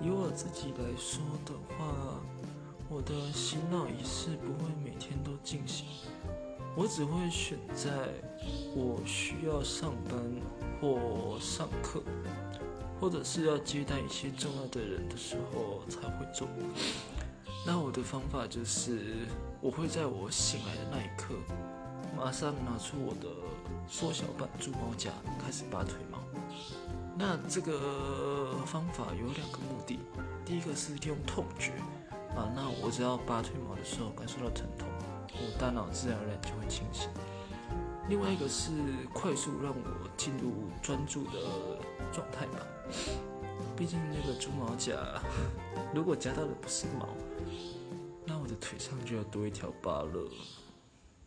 以我自己来说的话，我的洗脑仪式不会每天都进行，我只会选在我需要上班或上课，或者是要接待一些重要的人的时候才会做。那我的方法就是，我会在我醒来的那一刻，马上拿出我的缩小版猪毛夹，开始拔腿毛。那这个方法有两个目的，第一个是用痛觉，啊，那我只要拔腿毛的时候感受到疼痛，我大脑自然而然就会清醒。另外一个是快速让我进入专注的状态吧，毕竟那个猪毛夹，如果夹到的不是毛。那我的腿上就要多一条疤了。